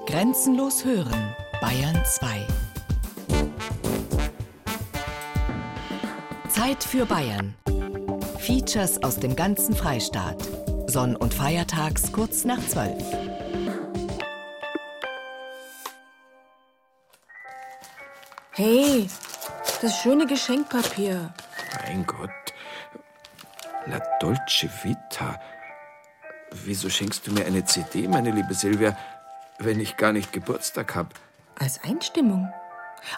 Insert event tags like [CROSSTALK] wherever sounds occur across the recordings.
Grenzenlos hören, Bayern 2. Zeit für Bayern. Features aus dem ganzen Freistaat. Sonn- und Feiertags kurz nach 12. Hey, das schöne Geschenkpapier. Mein Gott. La Dolce Vita. Wieso schenkst du mir eine CD, meine liebe Silvia, wenn ich gar nicht Geburtstag habe? Als Einstimmung.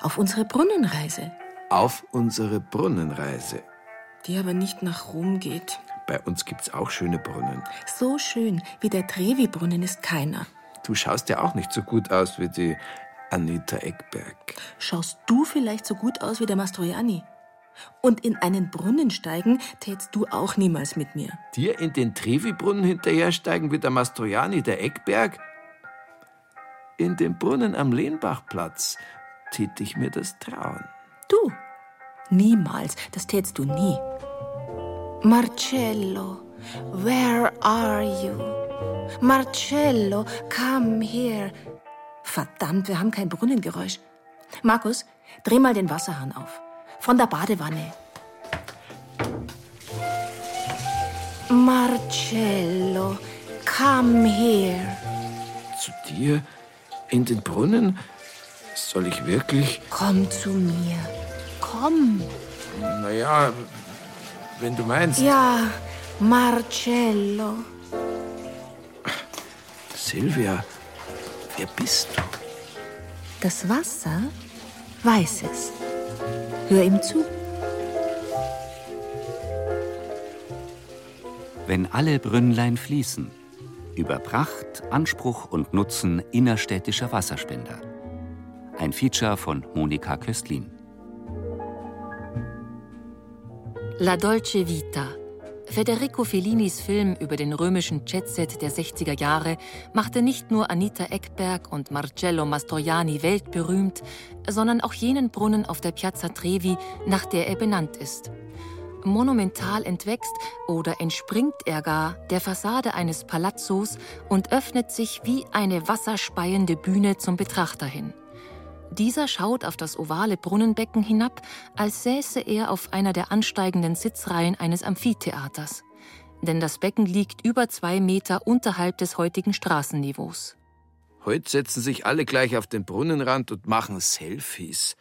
Auf unsere Brunnenreise. Auf unsere Brunnenreise. Die aber nicht nach Rom geht. Bei uns gibt's auch schöne Brunnen. So schön wie der Trevi-Brunnen ist keiner. Du schaust ja auch nicht so gut aus wie die Anita Eckberg. Schaust du vielleicht so gut aus wie der Mastroianni? Und in einen Brunnen steigen tätst du auch niemals mit mir. Dir in den Trevi-Brunnen hinterhersteigen wie der Mastroianni, der Eckberg? In den Brunnen am Lehnbachplatz tät ich mir das trauen. Du? Niemals. Das tätst du nie. Marcello, where are you? Marcello, come here. Verdammt, wir haben kein Brunnengeräusch. Markus, dreh mal den Wasserhahn auf. Von der Badewanne. Marcello, come here. Zu dir? In den Brunnen? Soll ich wirklich? Komm zu mir. Komm. Naja, wenn du meinst. Ja, Marcello. Silvia, wer bist du? Das Wasser weiß es. Hör ihm zu. Wenn alle Brünnlein fließen. Über Pracht, Anspruch und Nutzen innerstädtischer Wasserspender. Ein Feature von Monika Köstlin. La Dolce Vita. Federico Fellinis Film über den römischen Jetset der 60er Jahre machte nicht nur Anita Eckberg und Marcello Mastroianni weltberühmt, sondern auch jenen Brunnen auf der Piazza Trevi, nach der er benannt ist. Monumental entwächst oder entspringt er gar der Fassade eines Palazzos und öffnet sich wie eine wasserspeiende Bühne zum Betrachter hin. Dieser schaut auf das ovale Brunnenbecken hinab, als säße er auf einer der ansteigenden Sitzreihen eines Amphitheaters. Denn das Becken liegt über zwei Meter unterhalb des heutigen Straßenniveaus. Heute setzen sich alle gleich auf den Brunnenrand und machen Selfies.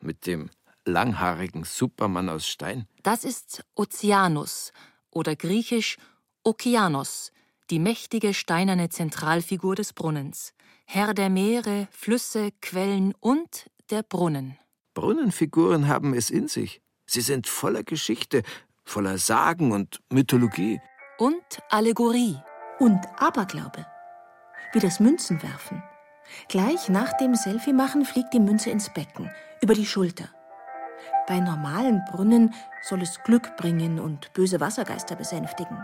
Mit dem langhaarigen Supermann aus Stein. Das ist Ozeanus oder griechisch Okeanos, die mächtige steinerne Zentralfigur des Brunnens. Herr der Meere, Flüsse, Quellen und der Brunnen. Brunnenfiguren haben es in sich. Sie sind voller Geschichte, voller Sagen und Mythologie. Und Allegorie. Und Aberglaube. Wie das Münzenwerfen. Gleich nach dem Selfie-Machen fliegt die Münze ins Becken, über die Schulter. Bei normalen Brunnen soll es Glück bringen und böse Wassergeister besänftigen.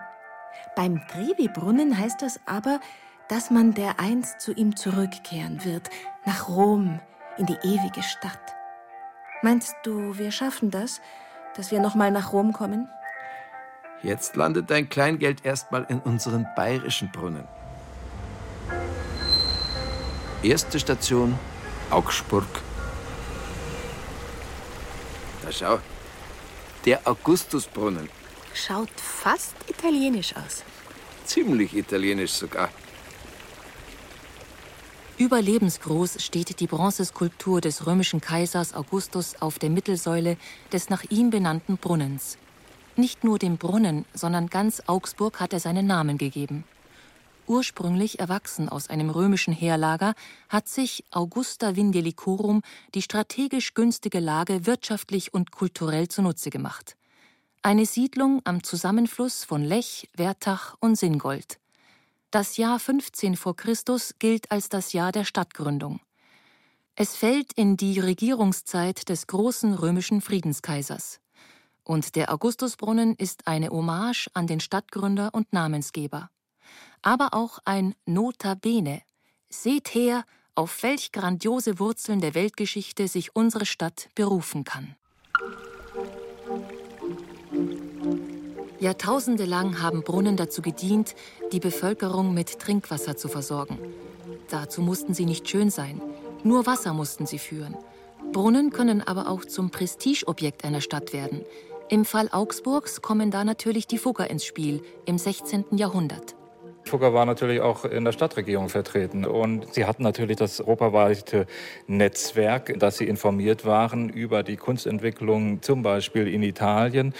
Beim Trevi-Brunnen heißt das aber, dass man dereinst zu ihm zurückkehren wird, nach Rom, in die ewige Stadt. Meinst du, wir schaffen das, dass wir nochmal nach Rom kommen? Jetzt landet dein Kleingeld erstmal in unseren bayerischen Brunnen. Erste Station Augsburg. Da schau, der Augustusbrunnen. Schaut fast italienisch aus. Ziemlich italienisch sogar. Überlebensgroß steht die Bronzeskulptur des römischen Kaisers Augustus auf der Mittelsäule des nach ihm benannten Brunnens. Nicht nur dem Brunnen, sondern ganz Augsburg hat er seinen Namen gegeben. Ursprünglich erwachsen aus einem römischen Heerlager, hat sich Augusta Vindelicorum die strategisch günstige Lage wirtschaftlich und kulturell zunutze gemacht. Eine Siedlung am Zusammenfluss von Lech, Wertach und Singold. Das Jahr 15 vor Christus gilt als das Jahr der Stadtgründung. Es fällt in die Regierungszeit des großen römischen Friedenskaisers. Und der Augustusbrunnen ist eine Hommage an den Stadtgründer und Namensgeber. Aber auch ein Notabene. Seht her, auf welch grandiose Wurzeln der Weltgeschichte sich unsere Stadt berufen kann. Jahrtausende lang haben Brunnen dazu gedient, die Bevölkerung mit Trinkwasser zu versorgen. Dazu mussten sie nicht schön sein. Nur Wasser mussten sie führen. Brunnen können aber auch zum Prestigeobjekt einer Stadt werden. Im Fall Augsburgs kommen da natürlich die Fugger ins Spiel im 16. Jahrhundert. Fugger war natürlich auch in der Stadtregierung vertreten und sie hatten natürlich das europaweite Netzwerk, dass sie informiert waren über die Kunstentwicklung zum Beispiel in Italien.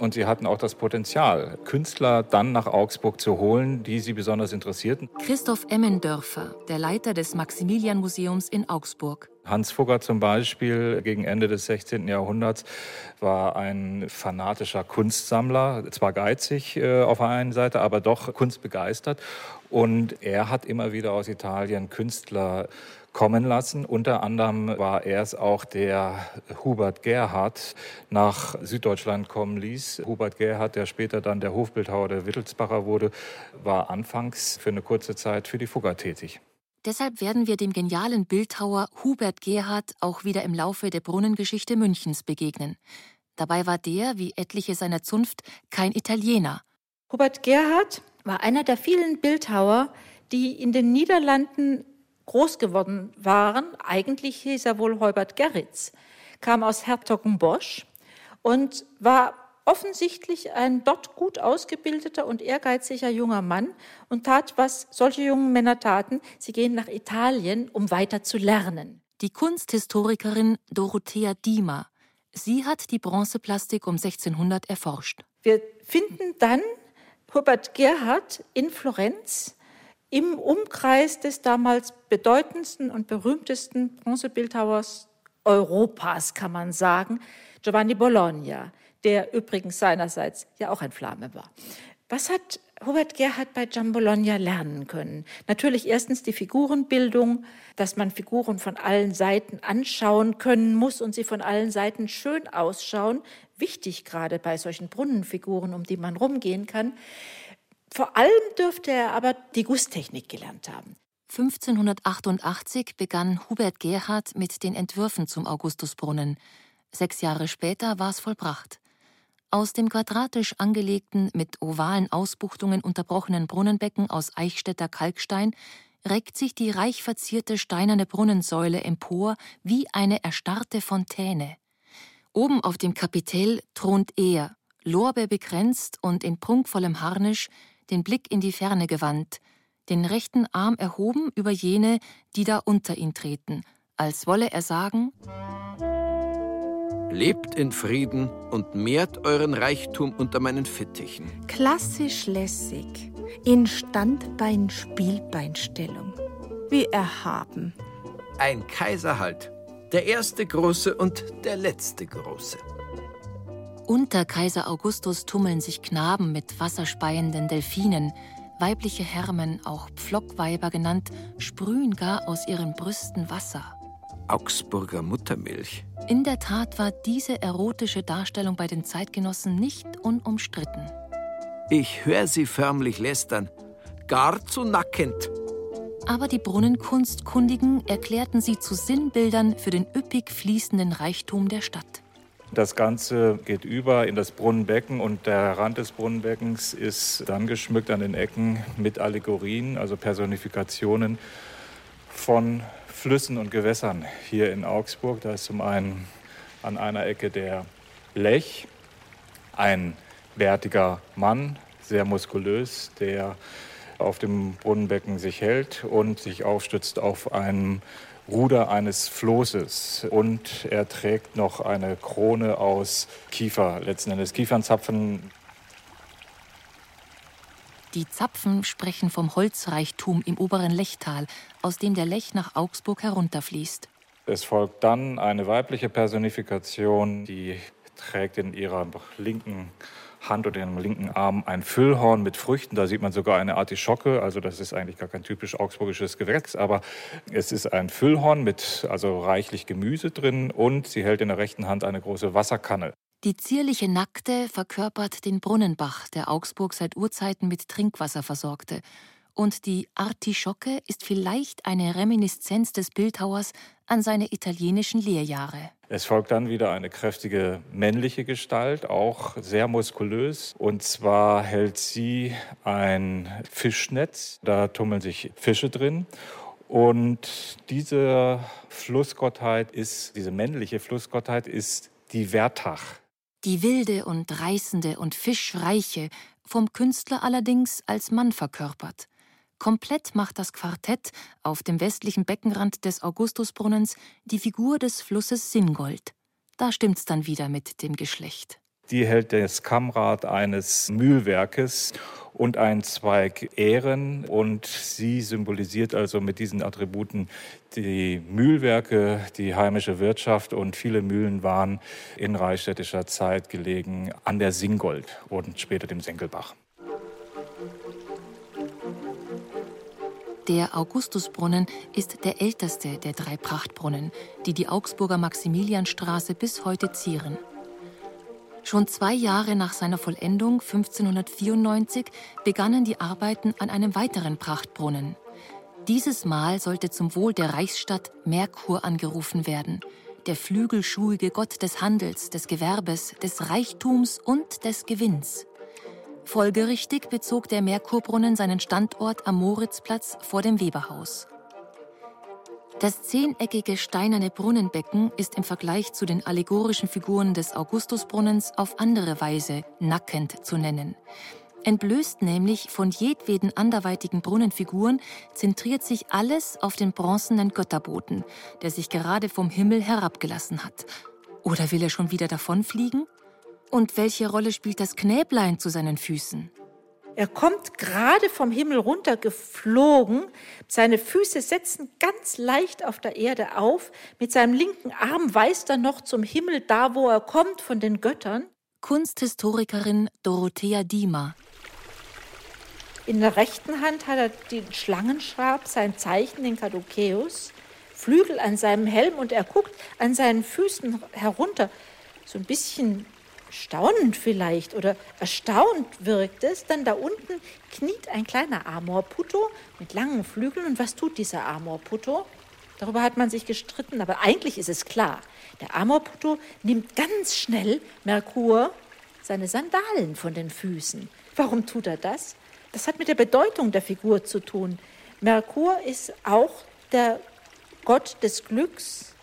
Und sie hatten auch das Potenzial, Künstler dann nach Augsburg zu holen, die sie besonders interessierten. Christoph Emmendörfer, der Leiter des Maximilian-Museums in Augsburg. Hans Fugger zum Beispiel gegen Ende des 16. Jahrhunderts war ein fanatischer Kunstsammler, zwar geizig äh, auf der einen Seite, aber doch kunstbegeistert. Und er hat immer wieder aus Italien Künstler kommen lassen. Unter anderem war er es auch, der Hubert Gerhard nach Süddeutschland kommen ließ. Hubert Gerhard, der später dann der Hofbildhauer der Wittelsbacher wurde, war anfangs für eine kurze Zeit für die Fugger tätig. Deshalb werden wir dem genialen Bildhauer Hubert Gerhard auch wieder im Laufe der Brunnengeschichte Münchens begegnen. Dabei war der, wie etliche seiner Zunft, kein Italiener. Hubert Gerhard war einer der vielen Bildhauer, die in den Niederlanden groß geworden waren. Eigentlich hieß er wohl Heubert Gerritz, kam aus Hertogenbosch und war offensichtlich ein dort gut ausgebildeter und ehrgeiziger junger Mann und tat, was solche jungen Männer taten. Sie gehen nach Italien, um weiter zu lernen. Die Kunsthistorikerin Dorothea Diemer. Sie hat die Bronzeplastik um 1600 erforscht. Wir finden dann Hubert Gerhard in Florenz im Umkreis des damals bedeutendsten und berühmtesten Bronzebildhauers Europas, kann man sagen, Giovanni Bologna der übrigens seinerseits ja auch ein Flame war. Was hat Hubert Gerhard bei Gian Bologna lernen können? Natürlich erstens die Figurenbildung, dass man Figuren von allen Seiten anschauen können muss und sie von allen Seiten schön ausschauen. Wichtig gerade bei solchen Brunnenfiguren, um die man rumgehen kann. Vor allem dürfte er aber die Gusstechnik gelernt haben. 1588 begann Hubert Gerhard mit den Entwürfen zum Augustusbrunnen. Sechs Jahre später war es vollbracht. Aus dem quadratisch angelegten, mit ovalen Ausbuchtungen unterbrochenen Brunnenbecken aus Eichstätter Kalkstein reckt sich die reich verzierte steinerne Brunnensäule empor wie eine erstarrte Fontäne. Oben auf dem Kapitell thront er, lorbeerbekränzt und in prunkvollem Harnisch, den Blick in die Ferne gewandt, den rechten Arm erhoben über jene, die da unter ihn treten, als wolle er sagen Lebt in Frieden und mehrt euren Reichtum unter meinen Fittichen. Klassisch lässig, in Standbein-Spielbeinstellung. Wie erhaben. Ein Kaiser halt. Der erste Große und der letzte Große. Unter Kaiser Augustus tummeln sich Knaben mit wasserspeienden Delfinen. Weibliche Hermen, auch Pflockweiber genannt, sprühen gar aus ihren Brüsten Wasser. Augsburger Muttermilch. In der Tat war diese erotische Darstellung bei den Zeitgenossen nicht unumstritten. Ich höre sie förmlich lästern. Gar zu nackend. Aber die Brunnenkunstkundigen erklärten sie zu Sinnbildern für den üppig fließenden Reichtum der Stadt. Das Ganze geht über in das Brunnenbecken und der Rand des Brunnenbeckens ist dann geschmückt an den Ecken mit Allegorien, also Personifikationen von Flüssen und Gewässern hier in Augsburg. Da ist zum einen an einer Ecke der Lech, ein bärtiger Mann, sehr muskulös, der auf dem Brunnenbecken sich hält und sich aufstützt auf einem Ruder eines Flosses. Und er trägt noch eine Krone aus Kiefer, letzten Endes Kiefernzapfen. Die Zapfen sprechen vom Holzreichtum im oberen Lechtal, aus dem der Lech nach Augsburg herunterfließt. Es folgt dann eine weibliche Personifikation, die trägt in ihrer linken Hand oder ihrem linken Arm ein Füllhorn mit Früchten. Da sieht man sogar eine Artischocke. Also das ist eigentlich gar kein typisch augsburgisches Gewächs, aber es ist ein Füllhorn mit also reichlich Gemüse drin und sie hält in der rechten Hand eine große Wasserkanne. Die zierliche Nackte verkörpert den Brunnenbach, der Augsburg seit Urzeiten mit Trinkwasser versorgte. Und die Artischocke ist vielleicht eine Reminiszenz des Bildhauers an seine italienischen Lehrjahre. Es folgt dann wieder eine kräftige männliche Gestalt, auch sehr muskulös. Und zwar hält sie ein Fischnetz. Da tummeln sich Fische drin. Und diese Flussgottheit ist, diese männliche Flussgottheit ist die Wertach. Die wilde und reißende und fischreiche, vom Künstler allerdings als Mann verkörpert. Komplett macht das Quartett auf dem westlichen Beckenrand des Augustusbrunnens die Figur des Flusses Singold. Da stimmt's dann wieder mit dem Geschlecht. Die hält das Kammrad eines Mühlwerkes und ein Zweig Ähren. Und sie symbolisiert also mit diesen Attributen die Mühlwerke, die heimische Wirtschaft. Und viele Mühlen waren in reichstädtischer Zeit gelegen an der Singold und später dem Senkelbach. Der Augustusbrunnen ist der älteste der drei Prachtbrunnen, die die Augsburger Maximilianstraße bis heute zieren. Schon zwei Jahre nach seiner Vollendung 1594 begannen die Arbeiten an einem weiteren Prachtbrunnen. Dieses Mal sollte zum Wohl der Reichsstadt Merkur angerufen werden, der flügelschuhige Gott des Handels, des Gewerbes, des Reichtums und des Gewinns. Folgerichtig bezog der Merkurbrunnen seinen Standort am Moritzplatz vor dem Weberhaus. Das zehneckige steinerne Brunnenbecken ist im Vergleich zu den allegorischen Figuren des Augustusbrunnens auf andere Weise nackend zu nennen. Entblößt nämlich von jedweden anderweitigen Brunnenfiguren, zentriert sich alles auf den bronzenen Götterboten, der sich gerade vom Himmel herabgelassen hat. Oder will er schon wieder davonfliegen? Und welche Rolle spielt das Knäblein zu seinen Füßen? Er kommt gerade vom Himmel runter geflogen, seine Füße setzen ganz leicht auf der Erde auf, mit seinem linken Arm weist er noch zum Himmel, da wo er kommt von den Göttern. Kunsthistorikerin Dorothea Diemer. In der rechten Hand hat er den Schlangenschab, sein Zeichen, den Kadukeus, Flügel an seinem Helm und er guckt an seinen Füßen herunter, so ein bisschen staunend vielleicht oder erstaunt wirkt es, dann da unten kniet ein kleiner Amorputto mit langen Flügeln. Und was tut dieser Amorputto? Darüber hat man sich gestritten, aber eigentlich ist es klar. Der Amorputto nimmt ganz schnell Merkur seine Sandalen von den Füßen. Warum tut er das? Das hat mit der Bedeutung der Figur zu tun. Merkur ist auch der Gott des Glücks,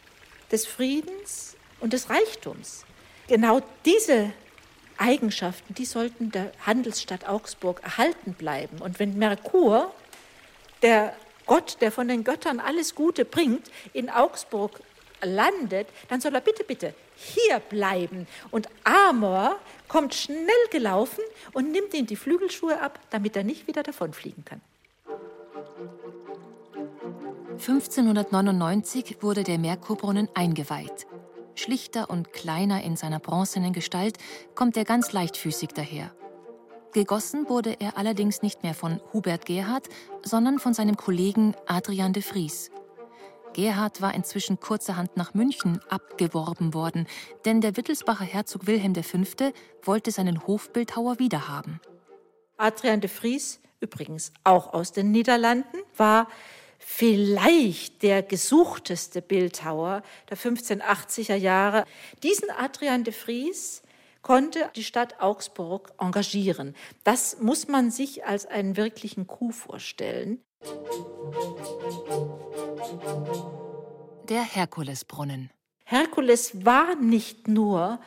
des Friedens und des Reichtums genau diese Eigenschaften, die sollten der Handelsstadt Augsburg erhalten bleiben. Und wenn Merkur, der Gott, der von den Göttern alles Gute bringt, in Augsburg landet, dann soll er bitte, bitte hier bleiben. Und Amor kommt schnell gelaufen und nimmt ihm die Flügelschuhe ab, damit er nicht wieder davonfliegen kann. 1599 wurde der Merkurbrunnen eingeweiht. Schlichter und kleiner in seiner bronzenen Gestalt kommt er ganz leichtfüßig daher. Gegossen wurde er allerdings nicht mehr von Hubert Gerhard, sondern von seinem Kollegen Adrian de Vries. Gerhard war inzwischen kurzerhand nach München abgeworben worden, denn der Wittelsbacher Herzog Wilhelm V. wollte seinen Hofbildhauer wiederhaben. Adrian de Vries, übrigens auch aus den Niederlanden, war vielleicht der gesuchteste Bildhauer der 1580er Jahre. Diesen Adrian de Vries konnte die Stadt Augsburg engagieren. Das muss man sich als einen wirklichen Coup vorstellen. Der Herkulesbrunnen. Herkules war nicht nur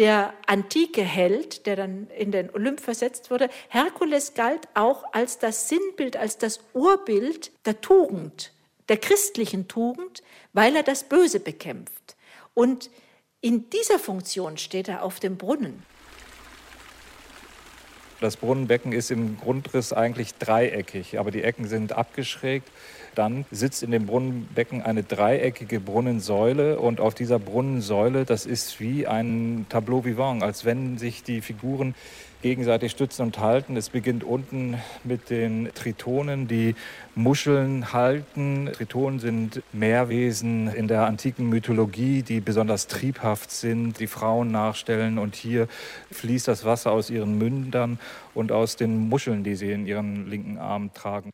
der antike Held, der dann in den Olymp versetzt wurde, Herkules galt auch als das Sinnbild, als das Urbild der Tugend, der christlichen Tugend, weil er das Böse bekämpft. Und in dieser Funktion steht er auf dem Brunnen. Das Brunnenbecken ist im Grundriss eigentlich dreieckig, aber die Ecken sind abgeschrägt. Dann sitzt in dem Brunnenbecken eine dreieckige Brunnensäule und auf dieser Brunnensäule, das ist wie ein Tableau vivant, als wenn sich die Figuren gegenseitig stützen und halten. Es beginnt unten mit den Tritonen, die Muscheln halten. Tritonen sind Meerwesen in der antiken Mythologie, die besonders triebhaft sind, die Frauen nachstellen. Und hier fließt das Wasser aus ihren Mündern und aus den Muscheln, die sie in ihren linken Arm tragen.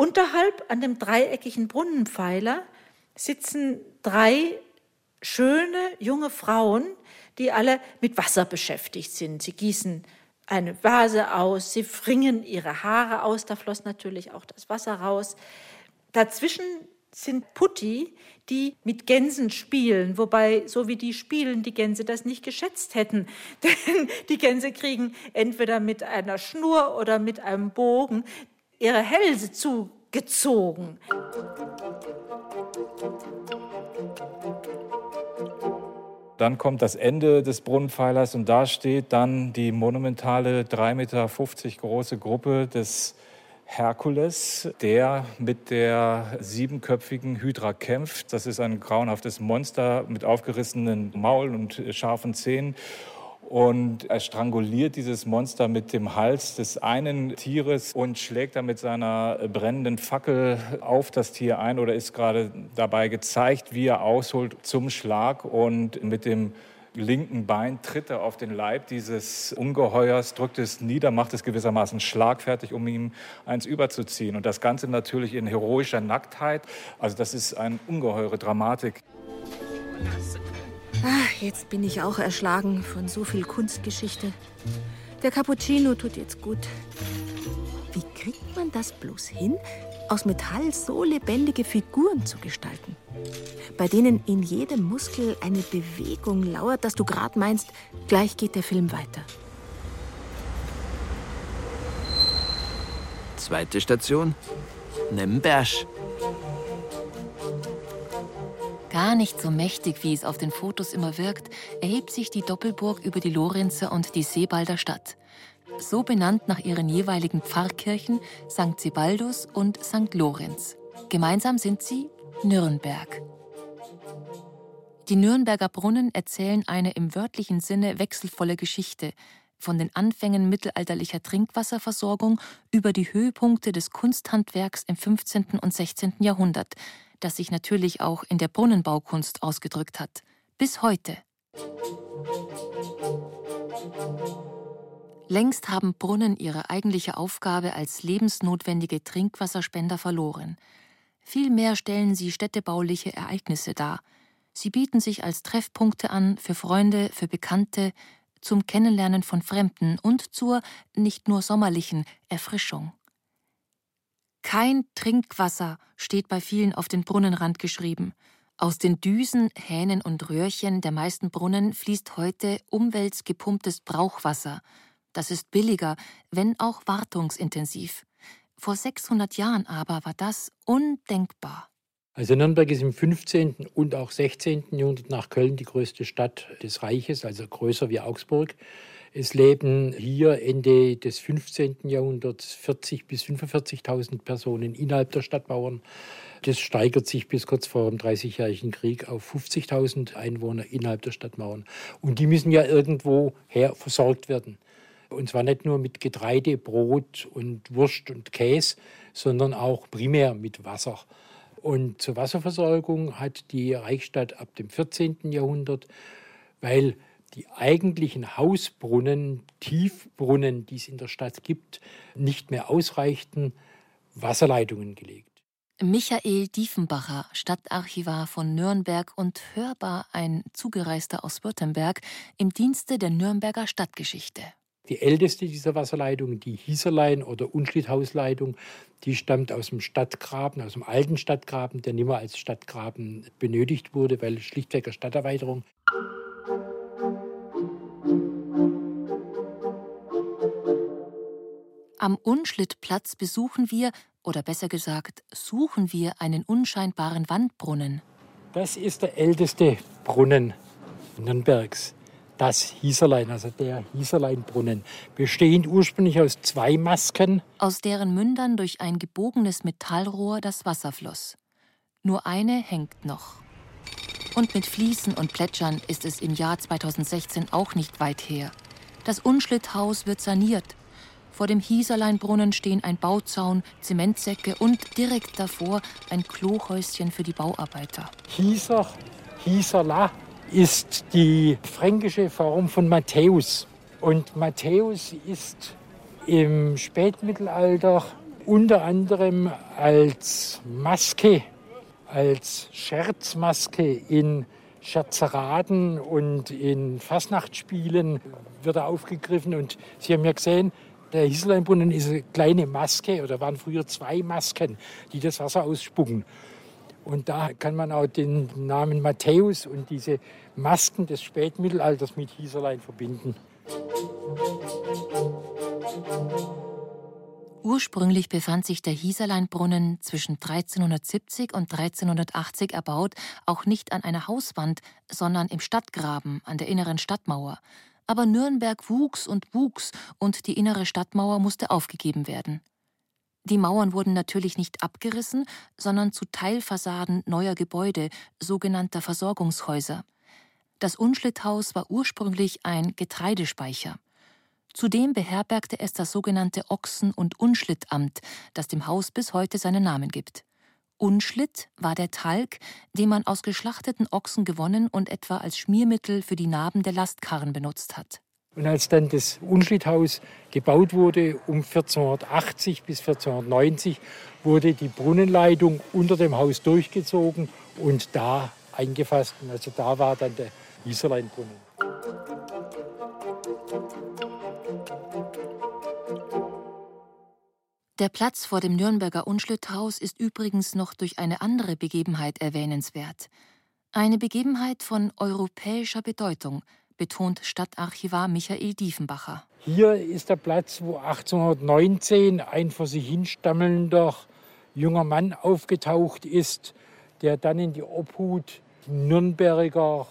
Unterhalb an dem dreieckigen Brunnenpfeiler sitzen drei schöne junge Frauen, die alle mit Wasser beschäftigt sind. Sie gießen eine Vase aus, sie fringen ihre Haare aus, da floss natürlich auch das Wasser raus. Dazwischen sind Putti, die mit Gänsen spielen, wobei, so wie die spielen, die Gänse das nicht geschätzt hätten. [LAUGHS] Denn die Gänse kriegen entweder mit einer Schnur oder mit einem Bogen ihre Hälse zugezogen. Dann kommt das Ende des Brunnenpfeilers und da steht dann die monumentale 3,50 Meter große Gruppe des Herkules, der mit der siebenköpfigen Hydra kämpft. Das ist ein grauenhaftes Monster mit aufgerissenen Maul und scharfen Zähnen. Und er stranguliert dieses Monster mit dem Hals des einen Tieres und schlägt dann mit seiner brennenden Fackel auf das Tier ein oder ist gerade dabei gezeigt, wie er ausholt zum Schlag und mit dem linken Bein tritt er auf den Leib dieses Ungeheuers, drückt es nieder, macht es gewissermaßen schlagfertig, um ihm eins überzuziehen. Und das Ganze natürlich in heroischer Nacktheit. Also das ist eine ungeheure Dramatik. Ach, jetzt bin ich auch erschlagen von so viel Kunstgeschichte. Der Cappuccino tut jetzt gut. Wie kriegt man das bloß hin, aus Metall so lebendige Figuren zu gestalten? bei denen in jedem Muskel eine Bewegung lauert, dass du gerade meinst, gleich geht der Film weiter. Zweite Station, Nürnberg. Gar nicht so mächtig, wie es auf den Fotos immer wirkt, erhebt sich die Doppelburg über die Lorenzer und die Sebalder Stadt. So benannt nach ihren jeweiligen Pfarrkirchen St. Sebaldus und St. Lorenz. Gemeinsam sind sie Nürnberg. Die Nürnberger Brunnen erzählen eine im wörtlichen Sinne wechselvolle Geschichte, von den Anfängen mittelalterlicher Trinkwasserversorgung über die Höhepunkte des Kunsthandwerks im 15. und 16. Jahrhundert, das sich natürlich auch in der Brunnenbaukunst ausgedrückt hat, bis heute. Längst haben Brunnen ihre eigentliche Aufgabe als lebensnotwendige Trinkwasserspender verloren. Vielmehr stellen sie städtebauliche Ereignisse dar. Sie bieten sich als Treffpunkte an für Freunde, für Bekannte, zum Kennenlernen von Fremden und zur nicht nur sommerlichen Erfrischung. Kein Trinkwasser steht bei vielen auf den Brunnenrand geschrieben. Aus den Düsen, Hähnen und Röhrchen der meisten Brunnen fließt heute umweltgepumptes Brauchwasser. Das ist billiger, wenn auch wartungsintensiv. Vor 600 Jahren aber war das undenkbar. Also Nürnberg ist im 15. und auch 16. Jahrhundert nach Köln die größte Stadt des Reiches, also größer wie Augsburg. Es leben hier Ende des 15. Jahrhunderts 40.000 bis 45.000 Personen innerhalb der Stadtmauern. Das steigert sich bis kurz vor dem Dreißigjährigen Krieg auf 50.000 Einwohner innerhalb der Stadtmauern. Und die müssen ja irgendwo her versorgt werden. Und zwar nicht nur mit Getreide, Brot und Wurst und Käse, sondern auch primär mit Wasser. Und zur Wasserversorgung hat die Reichsstadt ab dem 14. Jahrhundert, weil die eigentlichen Hausbrunnen, Tiefbrunnen, die es in der Stadt gibt, nicht mehr ausreichten, Wasserleitungen gelegt. Michael Diefenbacher, Stadtarchivar von Nürnberg und hörbar ein Zugereister aus Württemberg im Dienste der Nürnberger Stadtgeschichte. Die älteste dieser Wasserleitungen, die Hieserlein oder Unschlitthausleitung, die stammt aus dem Stadtgraben, aus dem alten Stadtgraben, der nicht mehr als Stadtgraben benötigt wurde, weil schlichtweg eine Stadterweiterung. Am Unschlittplatz besuchen wir, oder besser gesagt, suchen wir einen unscheinbaren Wandbrunnen. Das ist der älteste Brunnen Nürnbergs das Hieserlein, also der Hieserleinbrunnen, bestehend ursprünglich aus zwei Masken, aus deren Mündern durch ein gebogenes Metallrohr das Wasser floss. Nur eine hängt noch. Und mit Fließen und Plätschern ist es im Jahr 2016 auch nicht weit her. Das Unschlitthaus wird saniert. Vor dem Hieserleinbrunnen stehen ein Bauzaun, Zementsäcke und direkt davor ein Klohäuschen für die Bauarbeiter. Hieser, Hieserla, ist die fränkische Form von Matthäus. Und Matthäus ist im Spätmittelalter unter anderem als Maske, als Scherzmaske in Scherzeraden und in Fasnachtsspielen wird er aufgegriffen. Und Sie haben ja gesehen, der Hiseleinbrunnen ist eine kleine Maske oder waren früher zwei Masken, die das Wasser ausspucken. Und da kann man auch den Namen Matthäus und diese Masken des Spätmittelalters mit Hieserlein verbinden. Ursprünglich befand sich der Hieserleinbrunnen zwischen 1370 und 1380 erbaut auch nicht an einer Hauswand, sondern im Stadtgraben an der inneren Stadtmauer. Aber Nürnberg wuchs und wuchs und die innere Stadtmauer musste aufgegeben werden. Die Mauern wurden natürlich nicht abgerissen, sondern zu Teilfassaden neuer Gebäude, sogenannter Versorgungshäuser. Das Unschlitthaus war ursprünglich ein Getreidespeicher. Zudem beherbergte es das sogenannte Ochsen- und Unschlittamt, das dem Haus bis heute seinen Namen gibt. Unschlitt war der Talg, den man aus geschlachteten Ochsen gewonnen und etwa als Schmiermittel für die Narben der Lastkarren benutzt hat. Und als dann das Unschlitthaus gebaut wurde, um 1480 bis 1490, wurde die Brunnenleitung unter dem Haus durchgezogen und da eingefasst. Also da war dann der Iserleinbrunnen. Der Platz vor dem Nürnberger Unschlitthaus ist übrigens noch durch eine andere Begebenheit erwähnenswert. Eine Begebenheit von europäischer Bedeutung, betont Stadtarchivar Michael Diefenbacher. Hier ist der Platz, wo 1819 ein vor sich hinstammelnder junger Mann aufgetaucht ist, der dann in die Obhut Nürnberger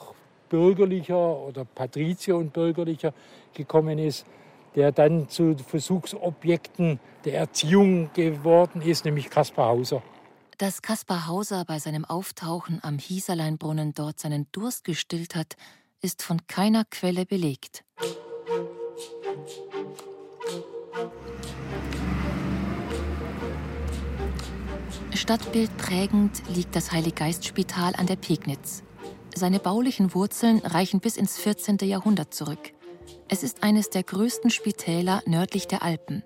Bürgerlicher oder Patrizier und Bürgerlicher gekommen ist der dann zu Versuchsobjekten der Erziehung geworden ist, nämlich Kaspar Hauser. Dass Kaspar Hauser bei seinem Auftauchen am Hieserleinbrunnen dort seinen Durst gestillt hat, ist von keiner Quelle belegt. Stadtbildprägend liegt das Heiliggeistspital an der Pegnitz. Seine baulichen Wurzeln reichen bis ins 14. Jahrhundert zurück. Es ist eines der größten Spitäler nördlich der Alpen.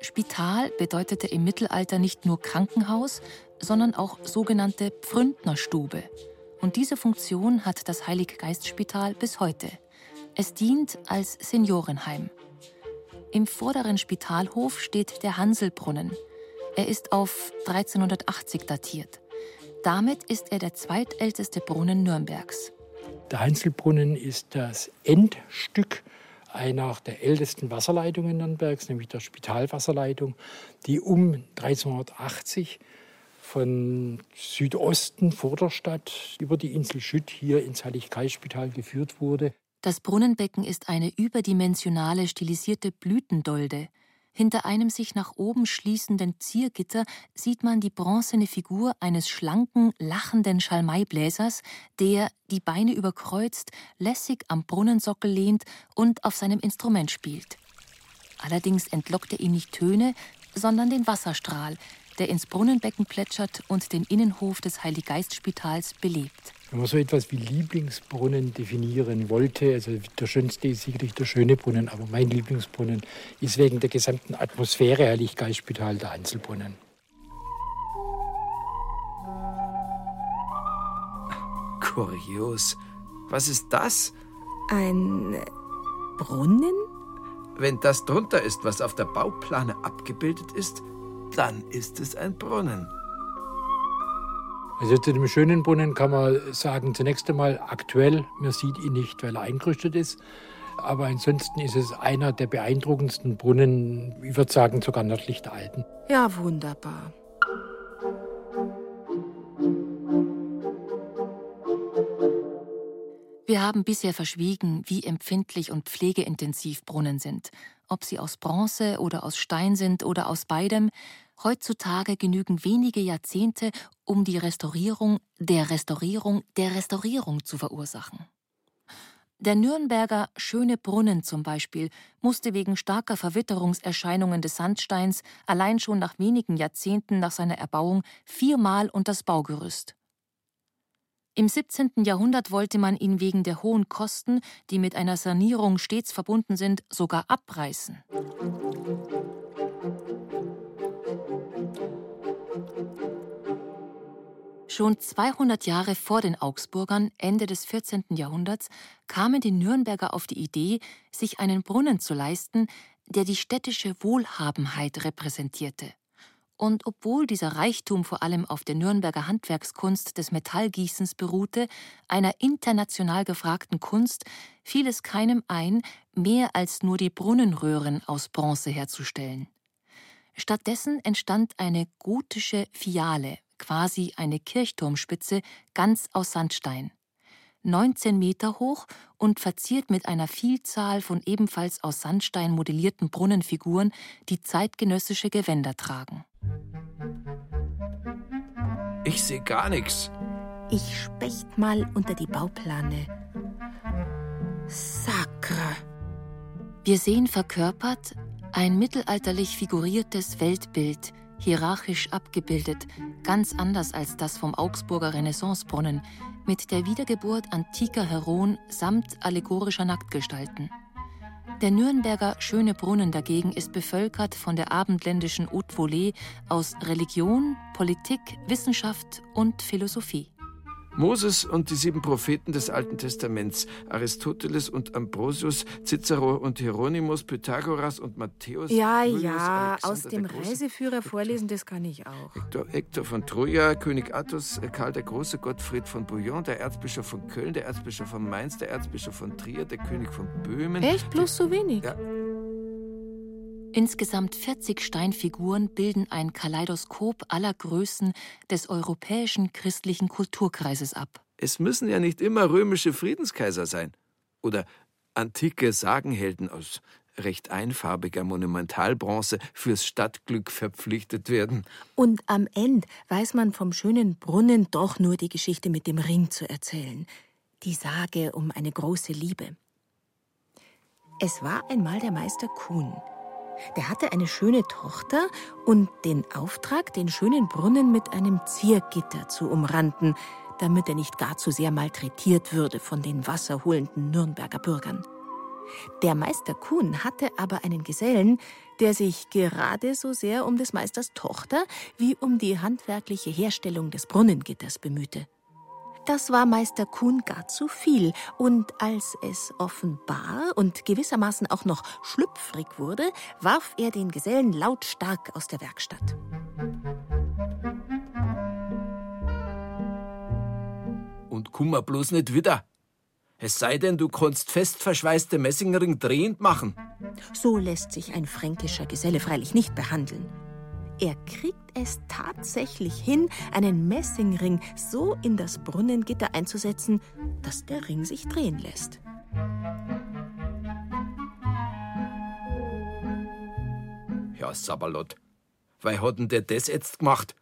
Spital bedeutete im Mittelalter nicht nur Krankenhaus, sondern auch sogenannte Pfründnerstube. Und diese Funktion hat das Heiliggeistspital bis heute. Es dient als Seniorenheim. Im vorderen Spitalhof steht der Hanselbrunnen. Er ist auf 1380 datiert. Damit ist er der zweitälteste Brunnen Nürnbergs. Der Hanselbrunnen ist das Endstück einer der ältesten Wasserleitungen Nürnbergs, nämlich der Spitalwasserleitung, die um 1380 von Südosten vor der Stadt über die Insel Schütt hier ins Heiliggeistspital geführt wurde. Das Brunnenbecken ist eine überdimensionale stilisierte Blütendolde, hinter einem sich nach oben schließenden Ziergitter sieht man die bronzene Figur eines schlanken, lachenden Schalmeibläsers, der, die Beine überkreuzt, lässig am Brunnensockel lehnt und auf seinem Instrument spielt. Allerdings entlockt er ihm nicht Töne, sondern den Wasserstrahl, der ins Brunnenbecken plätschert und den Innenhof des Heiliggeistspitals belebt. Wenn man so etwas wie Lieblingsbrunnen definieren wollte, also der schönste ist sicherlich der schöne Brunnen, aber mein Lieblingsbrunnen ist wegen der gesamten Atmosphäre Heiliggeistspital der Einzelbrunnen. Kurios. Was ist das? Ein Brunnen? Wenn das drunter ist, was auf der Bauplane abgebildet ist, dann ist es ein Brunnen. Also zu dem schönen Brunnen kann man sagen, zunächst einmal aktuell, man sieht ihn nicht, weil er eingerüstet ist. Aber ansonsten ist es einer der beeindruckendsten Brunnen, ich würde sagen sogar nördlich der Alten. Ja, wunderbar. Wir haben bisher verschwiegen, wie empfindlich und pflegeintensiv Brunnen sind. Ob sie aus Bronze oder aus Stein sind oder aus beidem, heutzutage genügen wenige Jahrzehnte, um die Restaurierung der Restaurierung der Restaurierung zu verursachen. Der Nürnberger Schöne Brunnen zum Beispiel musste wegen starker Verwitterungserscheinungen des Sandsteins allein schon nach wenigen Jahrzehnten nach seiner Erbauung viermal unter das Baugerüst. Im 17. Jahrhundert wollte man ihn wegen der hohen Kosten, die mit einer Sanierung stets verbunden sind, sogar abreißen. Schon 200 Jahre vor den Augsburgern, Ende des 14. Jahrhunderts, kamen die Nürnberger auf die Idee, sich einen Brunnen zu leisten, der die städtische Wohlhabenheit repräsentierte. Und obwohl dieser Reichtum vor allem auf der Nürnberger Handwerkskunst des Metallgießens beruhte, einer international gefragten Kunst, fiel es keinem ein, mehr als nur die Brunnenröhren aus Bronze herzustellen. Stattdessen entstand eine gotische Fiale, quasi eine Kirchturmspitze, ganz aus Sandstein. 19 Meter hoch und verziert mit einer Vielzahl von ebenfalls aus Sandstein modellierten Brunnenfiguren, die zeitgenössische Gewänder tragen. Ich sehe gar nichts. Ich specht mal unter die Bauplane. Sacre. Wir sehen verkörpert ein mittelalterlich figuriertes Weltbild, hierarchisch abgebildet, ganz anders als das vom Augsburger Renaissancebrunnen, mit der Wiedergeburt antiker Heroen samt allegorischer Nacktgestalten. Der Nürnberger Schöne Brunnen dagegen ist bevölkert von der abendländischen Haute Volée aus Religion, Politik, Wissenschaft und Philosophie. Moses und die sieben Propheten des Alten Testaments, Aristoteles und Ambrosius, Cicero und Hieronymus, Pythagoras und Matthäus. Ja, Julius, ja, Alexander aus dem Reiseführer vorlesen, das kann ich auch. Hector, Hector von Troja, König Athos, Karl der Große, Gottfried von Bouillon, der Erzbischof von Köln, der Erzbischof von Mainz, der Erzbischof von Trier, der König von Böhmen. Echt? Bloß so wenig? Ja. Insgesamt 40 Steinfiguren bilden ein Kaleidoskop aller Größen des europäischen christlichen Kulturkreises ab. Es müssen ja nicht immer römische Friedenskaiser sein oder antike Sagenhelden aus recht einfarbiger Monumentalbronze fürs Stadtglück verpflichtet werden. Und am Ende weiß man vom schönen Brunnen doch nur die Geschichte mit dem Ring zu erzählen. Die Sage um eine große Liebe. Es war einmal der Meister Kuhn. Der hatte eine schöne Tochter und den Auftrag, den schönen Brunnen mit einem Ziergitter zu umranden, damit er nicht gar zu sehr malträtiert würde von den wasserholenden Nürnberger Bürgern. Der Meister Kuhn hatte aber einen Gesellen, der sich gerade so sehr um des Meisters Tochter wie um die handwerkliche Herstellung des Brunnengitters bemühte. Das war Meister Kuhn gar zu viel, und als es offenbar und gewissermaßen auch noch schlüpfrig wurde, warf er den Gesellen lautstark aus der Werkstatt. Und kummer bloß nicht wieder. Es sei denn, du kannst fest verschweißte Messingring drehend machen. So lässt sich ein fränkischer Geselle freilich nicht behandeln. Er kriegt es tatsächlich hin, einen Messingring so in das Brunnengitter einzusetzen, dass der Ring sich drehen lässt. Ja, Sabalot, weil hat denn der das jetzt gemacht?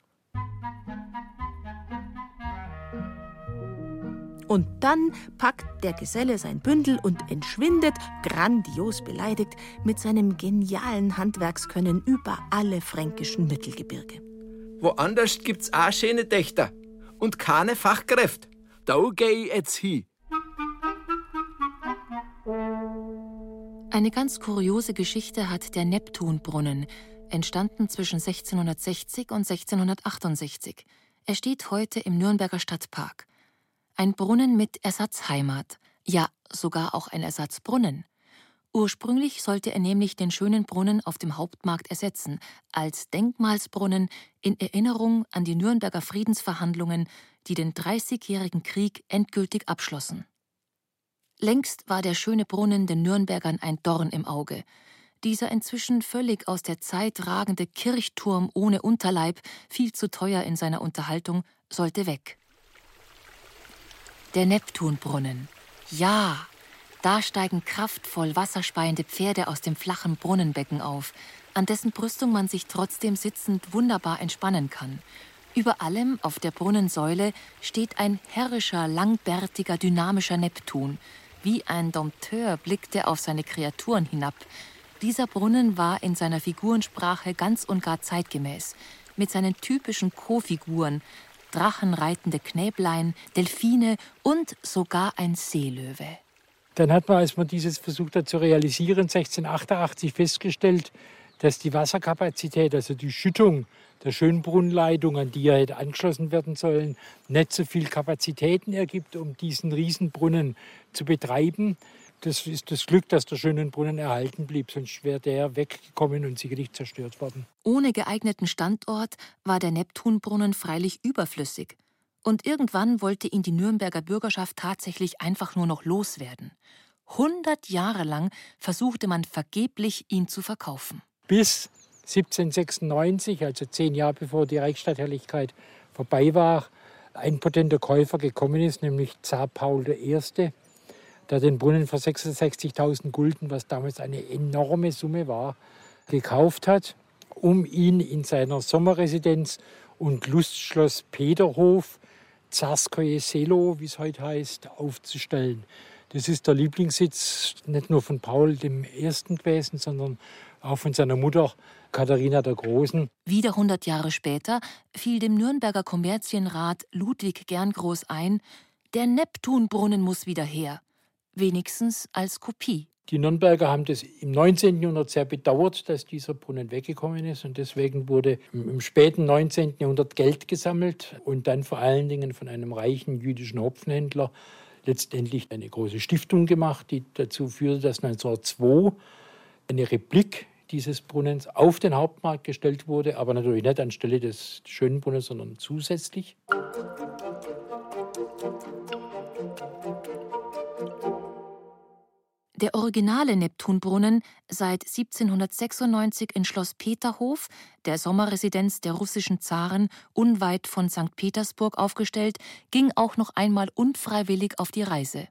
Und dann packt der Geselle sein Bündel und entschwindet, grandios beleidigt, mit seinem genialen Handwerkskönnen über alle fränkischen Mittelgebirge. Woanders gibt's auch schöne Dächter und keine Fachkräfte. Da geh ich jetzt hin. Eine ganz kuriose Geschichte hat der Neptunbrunnen, entstanden zwischen 1660 und 1668. Er steht heute im Nürnberger Stadtpark. Ein Brunnen mit Ersatzheimat, ja sogar auch ein Ersatzbrunnen. Ursprünglich sollte er nämlich den schönen Brunnen auf dem Hauptmarkt ersetzen, als Denkmalsbrunnen in Erinnerung an die Nürnberger Friedensverhandlungen, die den Dreißigjährigen Krieg endgültig abschlossen. Längst war der schöne Brunnen den Nürnbergern ein Dorn im Auge. Dieser inzwischen völlig aus der Zeit ragende Kirchturm ohne Unterleib, viel zu teuer in seiner Unterhaltung, sollte weg. Der Neptunbrunnen. Ja, da steigen kraftvoll wasserspeiende Pferde aus dem flachen Brunnenbecken auf, an dessen Brüstung man sich trotzdem sitzend wunderbar entspannen kann. Über allem auf der Brunnensäule steht ein herrischer, langbärtiger, dynamischer Neptun. Wie ein Dompteur blickt er auf seine Kreaturen hinab. Dieser Brunnen war in seiner Figurensprache ganz und gar zeitgemäß. Mit seinen typischen Co-Figuren, drachenreitende Knäblein, Delfine und sogar ein Seelöwe. Dann hat man, als man dieses versucht hat zu realisieren, 1688 festgestellt, dass die Wasserkapazität, also die Schüttung der Schönbrunnleitung, an die ja hätte angeschlossen werden sollen, nicht so viel Kapazitäten ergibt, um diesen Riesenbrunnen zu betreiben. Das ist das Glück, dass der Schönenbrunnen erhalten blieb, sonst wäre der weggekommen und sicherlich zerstört worden. Ohne geeigneten Standort war der Neptunbrunnen freilich überflüssig. Und irgendwann wollte ihn die Nürnberger Bürgerschaft tatsächlich einfach nur noch loswerden. Hundert Jahre lang versuchte man vergeblich, ihn zu verkaufen. Bis 1796, also zehn Jahre bevor die Reichsstattherrlichkeit vorbei war, ein potenter Käufer gekommen ist, nämlich Zar Paul I., der den Brunnen für 66.000 Gulden, was damals eine enorme Summe war, gekauft hat, um ihn in seiner Sommerresidenz und Lustschloss Peterhof Zarskoje Selo, wie es heute heißt, aufzustellen. Das ist der Lieblingssitz nicht nur von Paul I. gewesen, sondern auch von seiner Mutter Katharina der Großen. Wieder 100 Jahre später fiel dem Nürnberger Kommerzienrat Ludwig Gerngroß ein, der Neptunbrunnen muss wieder her, wenigstens als Kopie. Die Nürnberger haben das im 19. Jahrhundert sehr bedauert, dass dieser Brunnen weggekommen ist. Und deswegen wurde im späten 19. Jahrhundert Geld gesammelt und dann vor allen Dingen von einem reichen jüdischen Hopfenhändler letztendlich eine große Stiftung gemacht, die dazu führte, dass 1902 eine Replik dieses Brunnens auf den Hauptmarkt gestellt wurde, aber natürlich nicht anstelle des schönen Brunnens, sondern zusätzlich. Der originale Neptunbrunnen, seit 1796 in Schloss Peterhof, der Sommerresidenz der russischen Zaren, unweit von St. Petersburg aufgestellt, ging auch noch einmal unfreiwillig auf die Reise.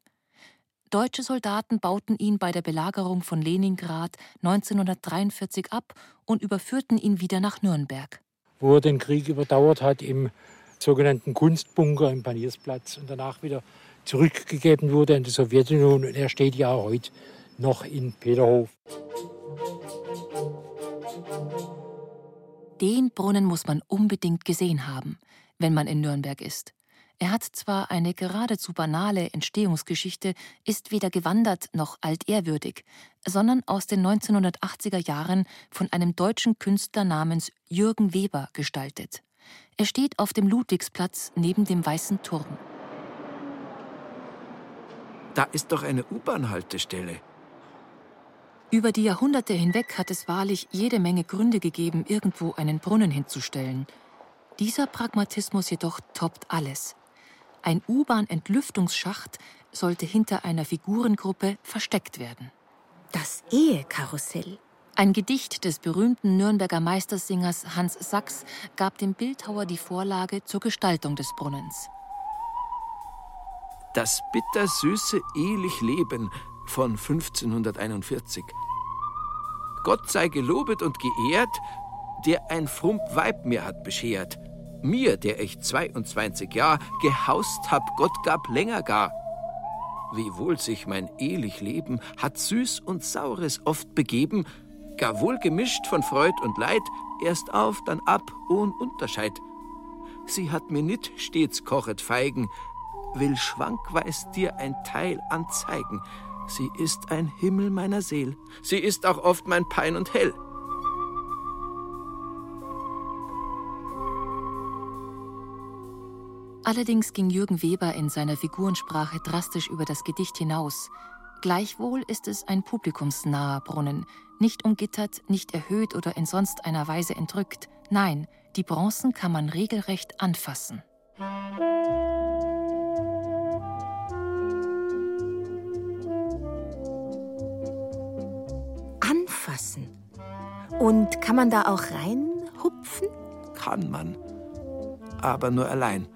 Deutsche Soldaten bauten ihn bei der Belagerung von Leningrad 1943 ab und überführten ihn wieder nach Nürnberg. Wo er den Krieg überdauert hat im sogenannten Kunstbunker im Paniersplatz und danach wieder zurückgegeben wurde an die Sowjetunion und er steht ja heute noch in Peterhof. Den Brunnen muss man unbedingt gesehen haben, wenn man in Nürnberg ist. Er hat zwar eine geradezu banale Entstehungsgeschichte, ist weder gewandert noch altehrwürdig, sondern aus den 1980er Jahren von einem deutschen Künstler namens Jürgen Weber gestaltet. Er steht auf dem Ludwigsplatz neben dem Weißen Turm. Da ist doch eine U-Bahn-Haltestelle. Über die Jahrhunderte hinweg hat es wahrlich jede Menge Gründe gegeben, irgendwo einen Brunnen hinzustellen. Dieser Pragmatismus jedoch toppt alles. Ein U-Bahn-Entlüftungsschacht sollte hinter einer Figurengruppe versteckt werden. Das Ehekarussell. Ein Gedicht des berühmten Nürnberger Meistersingers Hans Sachs gab dem Bildhauer die Vorlage zur Gestaltung des Brunnens. Das bittersüße ehelich Leben von 1541. Gott sei gelobet und geehrt, der ein frump Weib mir hat beschert. Mir, der ich 22 Jahr gehaust hab, Gott gab länger gar. Wie wohl sich mein ehlich Leben hat süß und saures oft begeben, gar wohl gemischt von Freud und Leid, erst auf, dann ab, ohn Unterscheid. Sie hat mir nit stets kochet Feigen, will schwankweis dir ein Teil anzeigen. Sie ist ein Himmel meiner Seel. Sie ist auch oft mein Pein und Hell. Allerdings ging Jürgen Weber in seiner Figurensprache drastisch über das Gedicht hinaus. Gleichwohl ist es ein publikumsnaher Brunnen, nicht umgittert, nicht erhöht oder in sonst einer Weise entrückt. Nein, die Bronzen kann man regelrecht anfassen. Anfassen. Und kann man da auch reinhupfen? Kann man, aber nur allein.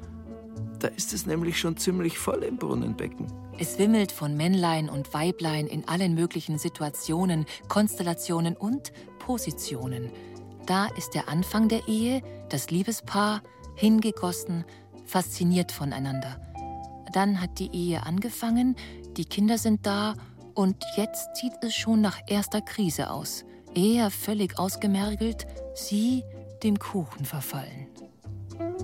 Da ist es nämlich schon ziemlich voll im Brunnenbecken. Es wimmelt von Männlein und Weiblein in allen möglichen Situationen, Konstellationen und Positionen. Da ist der Anfang der Ehe, das Liebespaar, hingegossen, fasziniert voneinander. Dann hat die Ehe angefangen, die Kinder sind da und jetzt sieht es schon nach erster Krise aus. Er völlig ausgemergelt, sie dem Kuchen verfallen.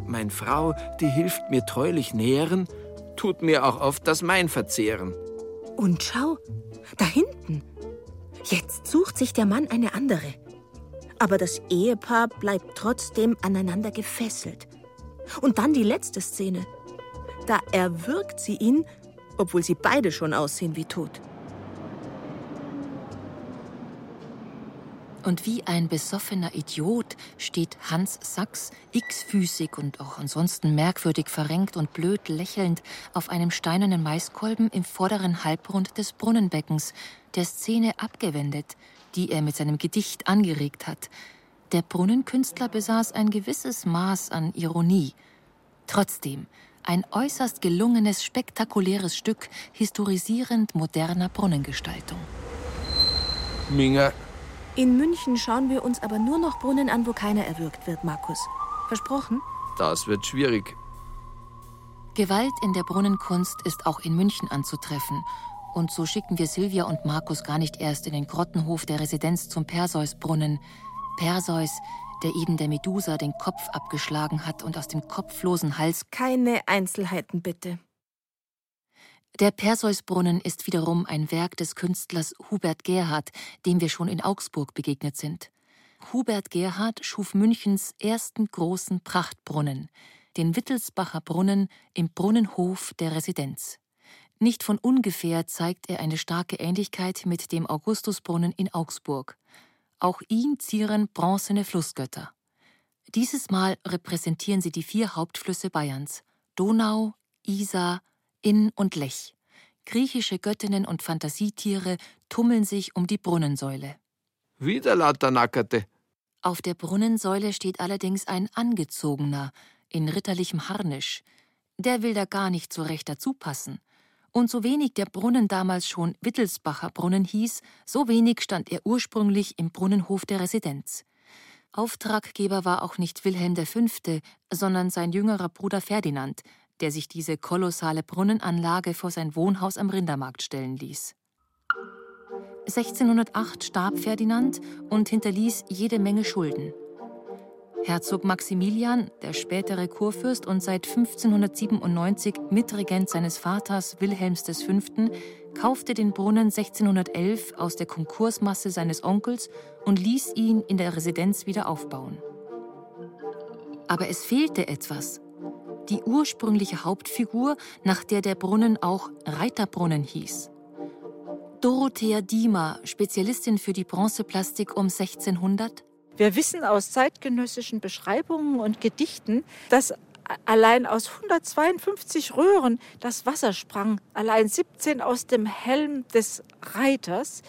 Mein Frau, die hilft mir treulich nähren, tut mir auch oft das Mein verzehren. Und schau, da hinten. Jetzt sucht sich der Mann eine andere. Aber das Ehepaar bleibt trotzdem aneinander gefesselt. Und dann die letzte Szene. Da erwürgt sie ihn, obwohl sie beide schon aussehen wie tot. Und wie ein besoffener Idiot steht Hans Sachs, x-füßig und auch ansonsten merkwürdig verrenkt und blöd lächelnd, auf einem steinernen Maiskolben im vorderen Halbrund des Brunnenbeckens, der Szene abgewendet, die er mit seinem Gedicht angeregt hat. Der Brunnenkünstler besaß ein gewisses Maß an Ironie. Trotzdem ein äußerst gelungenes, spektakuläres Stück historisierend moderner Brunnengestaltung. Minga, In München schauen wir uns aber nur noch Brunnen an, wo keiner erwürgt wird, Markus. Versprochen? das wird schwierig. Gewalt in der Brunnenkunst ist auch in München anzutreffen. Und so schicken wir Silvia und Markus gar nicht erst in den Grottenhof der Residenz zum Perseusbrunnen. Perseus, der eben der Medusa den Kopf abgeschlagen hat und aus dem kopflosen Hals. Keine Einzelheiten bitte. Der Perseusbrunnen ist wiederum ein Werk des Künstlers Hubert Gerhard, dem wir schon in Augsburg begegnet sind. Hubert Gerhard schuf Münchens ersten großen Prachtbrunnen, den Wittelsbacher Brunnen im Brunnenhof der Residenz. Nicht von ungefähr zeigt er eine starke Ähnlichkeit mit dem Augustusbrunnen in Augsburg. Auch ihn zieren bronzene Flussgötter. Dieses Mal repräsentieren sie die vier Hauptflüsse Bayerns: Donau, Isar, Inn und Lech. Griechische Göttinnen und Fantasietiere tummeln sich um die Brunnensäule. Wieder lauter Nackerte. Auf der Brunnensäule steht allerdings ein Angezogener in ritterlichem Harnisch. Der will da gar nicht so recht dazu passen. Und so wenig der Brunnen damals schon Wittelsbacher Brunnen hieß, so wenig stand er ursprünglich im Brunnenhof der Residenz. Auftraggeber war auch nicht Wilhelm V., sondern sein jüngerer Bruder Ferdinand, der sich diese kolossale Brunnenanlage vor sein Wohnhaus am Rindermarkt stellen ließ. 1608 starb Ferdinand und hinterließ jede Menge Schulden. Herzog Maximilian, der spätere Kurfürst und seit 1597 Mitregent seines Vaters Wilhelms V., kaufte den Brunnen 1611 aus der Konkursmasse seines Onkels und ließ ihn in der Residenz wieder aufbauen. Aber es fehlte etwas. Die ursprüngliche Hauptfigur, nach der der Brunnen auch Reiterbrunnen hieß. Dorothea Diemer, Spezialistin für die Bronzeplastik um 1600, Wir wissen aus zeitgenössischen Beschreibungen und Gedichten, dass allein aus 152 Röhren das Wasser sprang, allein 17 aus dem Helm des Reiters.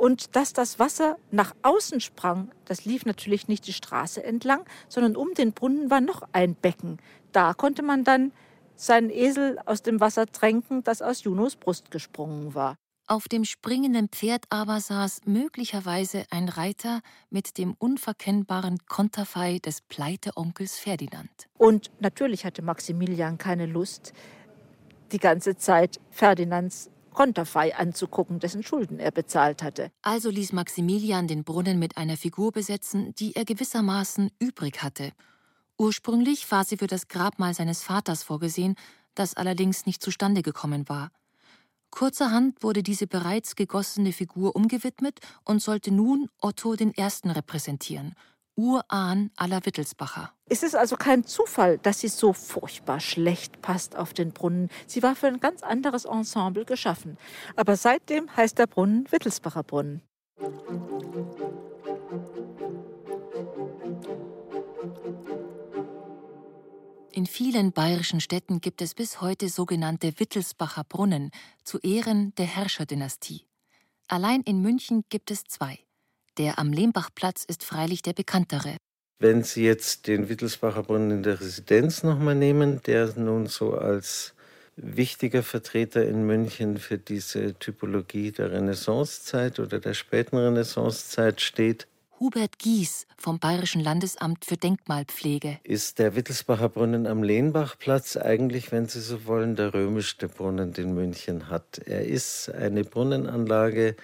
Und dass das Wasser nach außen sprang, das lief natürlich nicht die Straße entlang, sondern um den Brunnen war noch ein Becken. Da konnte man dann seinen Esel aus dem Wasser tränken, das aus Junos Brust gesprungen war. Auf dem springenden Pferd aber saß möglicherweise ein Reiter mit dem unverkennbaren Konterfei des Pleiteonkels Ferdinand. Und natürlich hatte Maximilian keine Lust, die ganze Zeit Ferdinands Konterfei anzugucken, dessen Schulden er bezahlt hatte. Also ließ Maximilian den Brunnen mit einer Figur besetzen, die er gewissermaßen übrig hatte. Ursprünglich war sie für das Grabmal seines Vaters vorgesehen, das allerdings nicht zustande gekommen war. Kurzerhand wurde diese bereits gegossene Figur umgewidmet und sollte nun Otto I. repräsentieren, Urahn aller Wittelsbacher. Es ist also kein Zufall, dass sie so furchtbar schlecht passt auf den Brunnen. Sie war für ein ganz anderes Ensemble geschaffen. Aber seitdem heißt der Brunnen Wittelsbacher Brunnen. In vielen bayerischen Städten gibt es bis heute sogenannte Wittelsbacher Brunnen zu Ehren der Herrscherdynastie. Allein in München gibt es zwei. Der am Lehmbachplatz ist freilich der bekanntere. Wenn Sie jetzt den Wittelsbacher Brunnen in der Residenz nochmal nehmen, der nun so als wichtiger Vertreter in München für diese Typologie der Renaissancezeit oder der späten Renaissancezeit steht, Hubert Gies vom Bayerischen Landesamt für Denkmalpflege. ist der Wittelsbacher Brunnen am Lehnbachplatz eigentlich, wenn Sie so wollen, der römischste Brunnen, den München hat. Er ist eine Brunnenanlage,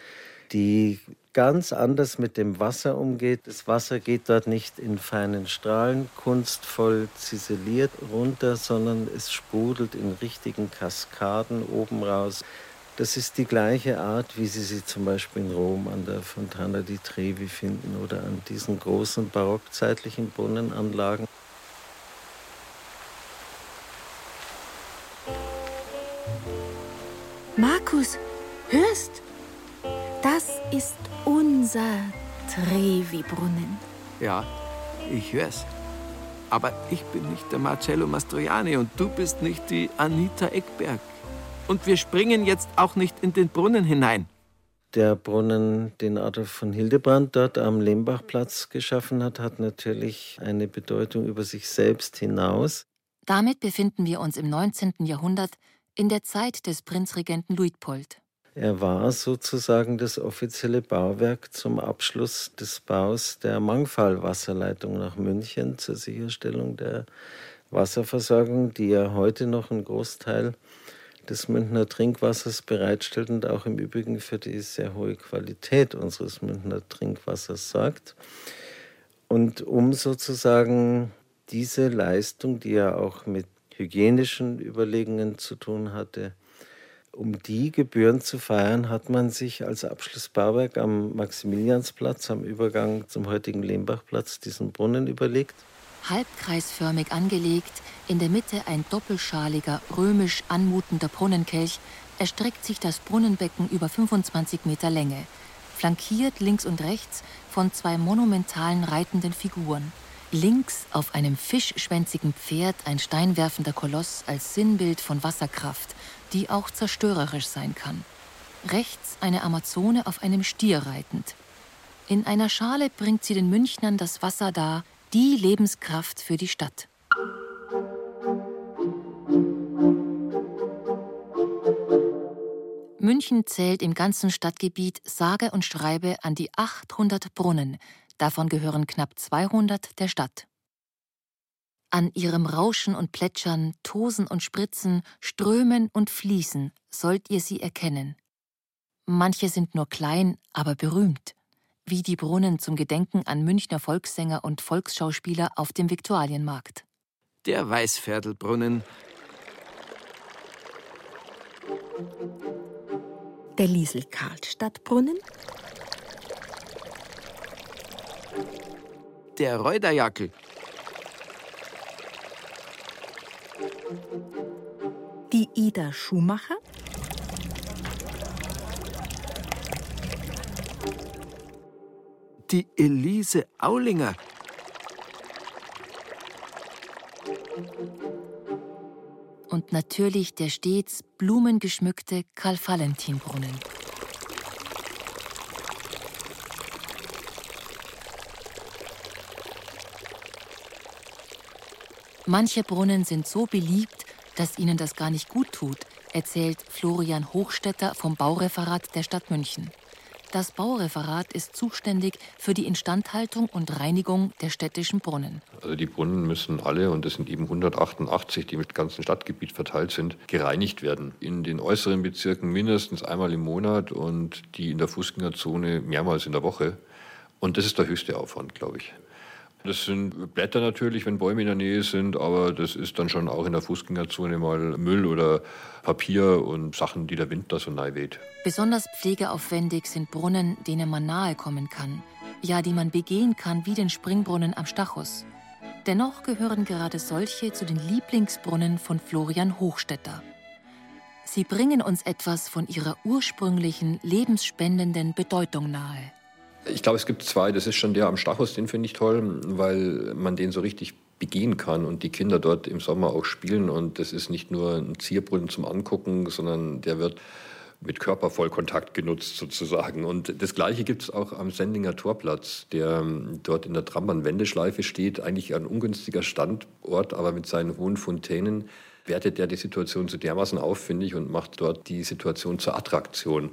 die ganz anders mit dem Wasser umgeht. Das Wasser geht dort nicht in feinen Strahlen kunstvoll ziseliert runter, sondern es sprudelt in richtigen Kaskaden oben raus. Das ist die gleiche Art, wie Sie sie zum Beispiel in Rom an der Fontana di Trevi finden oder an diesen großen barockzeitlichen Brunnenanlagen. Markus, hörst? Das ist unser Trevi-Brunnen. Ja, ich hör's. Aber ich bin nicht der Marcello Mastroianni und du bist nicht die Anita Eckberg. Und wir springen jetzt auch nicht in den Brunnen hinein. Der Brunnen, den Adolf von Hildebrand dort am Lehmbachplatz geschaffen hat, hat natürlich eine Bedeutung über sich selbst hinaus. Damit befinden wir uns im 19. Jahrhundert in der Zeit des Prinzregenten Luitpold. Er war sozusagen das offizielle Bauwerk zum Abschluss des Baus der Mangfall-Wasserleitung nach München zur Sicherstellung der Wasserversorgung, die ja heute noch einen Großteil des Münchner Trinkwassers bereitstellt und auch im Übrigen für die sehr hohe Qualität unseres Münchner Trinkwassers sorgt. Und um sozusagen diese Leistung, die ja auch mit hygienischen Überlegungen zu tun hatte. Um die Gebühren zu feiern, hat man sich als Abschlussbauwerk am Maximiliansplatz, am Übergang zum heutigen Lehmbachplatz, diesen Brunnen überlegt. Halbkreisförmig angelegt, in der Mitte ein doppelschaliger, römisch anmutender Brunnenkelch, erstreckt sich das Brunnenbecken über 25 Meter Länge, flankiert links und rechts von zwei monumentalen reitenden Figuren. Links auf einem fischschwänzigen Pferd ein steinwerfender Koloss als Sinnbild von Wasserkraft, die auch zerstörerisch sein kann. Rechts eine Amazone auf einem Stier reitend. In einer Schale bringt sie den Münchnern das Wasser dar, die Lebenskraft für die Stadt. München zählt im ganzen Stadtgebiet sage und schreibe an die 800 Brunnen, Davon gehören knapp 200 der Stadt. An ihrem Rauschen und Plätschern, Tosen und Spritzen, Strömen und Fließen sollt ihr sie erkennen. Manche sind nur klein, aber berühmt, wie die Brunnen zum Gedenken an Münchner Volkssänger und Volksschauspieler auf dem Viktualienmarkt. Der Weißviertelbrunnen. Der Liesel-Karlstadt-Brunnen. der Reuterjackel. Die Ida Schumacher. Die Elise Aulinger. Und natürlich der stets blumengeschmückte Karl-Valentin-Brunnen. Manche Brunnen sind so beliebt, dass ihnen das gar nicht gut tut, erzählt Florian Hochstetter vom Baureferat der Stadt München. Das Baureferat ist zuständig für die Instandhaltung und Reinigung der städtischen Brunnen. Also die Brunnen müssen alle, und das sind eben 188, die dem ganzen Stadtgebiet verteilt sind, gereinigt werden. In den äußeren Bezirken mindestens einmal im Monat und die in der Fußgängerzone mehrmals in der Woche. Und das ist der höchste Aufwand, glaube ich. Das sind Blätter natürlich, wenn Bäume in der Nähe sind, aber das ist dann schon auch in der Fußgängerzone mal Müll oder Papier und Sachen, die der Wind da so nahe weht. Besonders pflegeaufwendig sind Brunnen, denen man nahe kommen kann. Ja, die man begehen kann, wie den Springbrunnen am Stachus. Dennoch gehören gerade solche zu den Lieblingsbrunnen von Florian Hochstetter. Sie bringen uns etwas von ihrer ursprünglichen, lebensspendenden Bedeutung nahe. Ich glaube, es gibt zwei. Das ist schon der am Stachus, den finde ich toll, weil man den so richtig begehen kann und die Kinder dort im Sommer auch spielen. Und das ist nicht nur ein Zierbrunnen zum Angucken, sondern der wird mit Körpervollkontakt genutzt sozusagen. Und das Gleiche gibt es auch am Sendinger Torplatz, der ähm, dort in der Trambahn-Wendeschleife steht. Eigentlich ein ungünstiger Standort, aber mit seinen hohen Fontänen wertet der die Situation so dermaßen auf, finde ich, und macht dort die Situation zur Attraktion.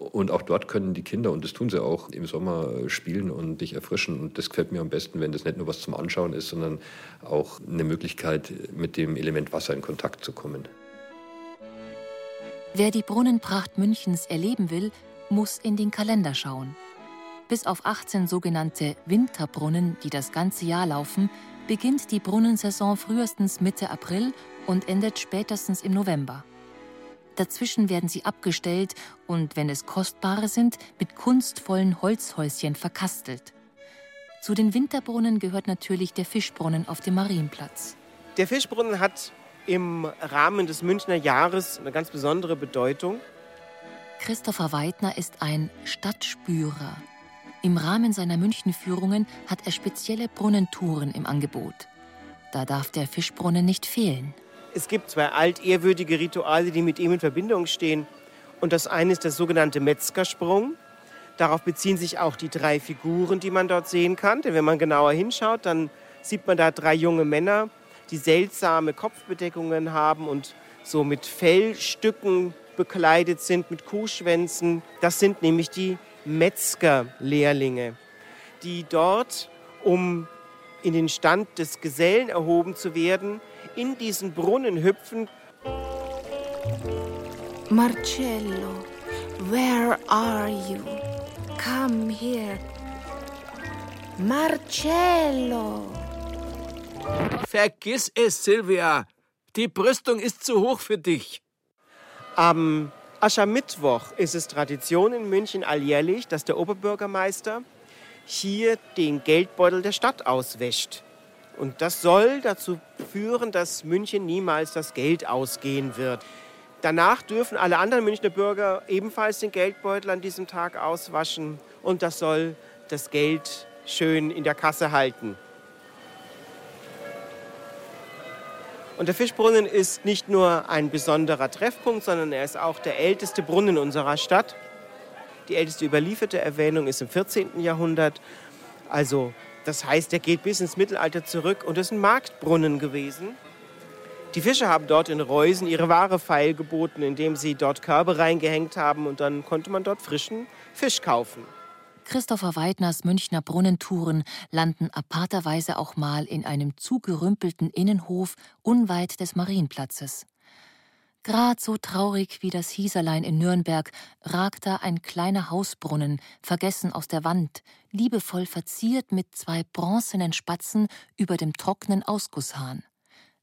Und auch dort können die Kinder, und das tun sie auch, im Sommer spielen und sich erfrischen. Und das gefällt mir am besten, wenn das nicht nur was zum Anschauen ist, sondern auch eine Möglichkeit, mit dem Element Wasser in Kontakt zu kommen. Wer die Brunnenpracht Münchens erleben will, muss in den Kalender schauen. Bis auf 18 sogenannte Winterbrunnen, die das ganze Jahr laufen, beginnt die Brunnensaison frühestens Mitte April und endet spätestens im November. Dazwischen werden sie abgestellt und, wenn es kostbare sind, mit kunstvollen Holzhäuschen verkastelt. Zu den Winterbrunnen gehört natürlich der Fischbrunnen auf dem Marienplatz. Der Fischbrunnen hat im Rahmen des Münchner Jahres eine ganz besondere Bedeutung. Christopher Weidner ist ein Stadtspürer. Im Rahmen seiner Münchenführungen hat er spezielle Brunnentouren im Angebot. Da darf der Fischbrunnen nicht fehlen. Es gibt zwei altehrwürdige Rituale, die mit ihm in Verbindung stehen. Und das eine ist der sogenannte Metzgersprung. Darauf beziehen sich auch die drei Figuren, die man dort sehen kann. Denn wenn man genauer hinschaut, dann sieht man da drei junge Männer, die seltsame Kopfbedeckungen haben und so mit Fellstücken bekleidet sind, mit Kuhschwänzen. Das sind nämlich die Metzgerlehrlinge, die dort, um in den Stand des Gesellen erhoben zu werden, in diesen Brunnen hüpfen. Marcello, where are you? Come here. Marcello. Vergiss es, Silvia. Die Brüstung ist zu hoch für dich. Am Aschermittwoch ist es Tradition in München alljährlich, dass der Oberbürgermeister hier den Geldbeutel der Stadt auswäscht. Und das soll dazu führen, dass München niemals das Geld ausgehen wird. Danach dürfen alle anderen Münchner Bürger ebenfalls den Geldbeutel an diesem Tag auswaschen. Und das soll das Geld schön in der Kasse halten. Und der Fischbrunnen ist nicht nur ein besonderer Treffpunkt, sondern er ist auch der älteste Brunnen unserer Stadt. Die älteste überlieferte Erwähnung ist im 14. Jahrhundert. Also das heißt, er geht bis ins Mittelalter zurück und ist ein Marktbrunnen gewesen. Die Fischer haben dort in Reusen ihre Ware feilgeboten, indem sie dort Körbe reingehängt haben und dann konnte man dort frischen Fisch kaufen. Christopher Weidners Münchner Brunnentouren landen aparterweise auch mal in einem zugerümpelten Innenhof unweit des Marienplatzes. Grad so traurig wie das Hieserlein in Nürnberg ragt da ein kleiner Hausbrunnen, vergessen aus der Wand, liebevoll verziert mit zwei bronzenen Spatzen über dem trockenen Ausgusshahn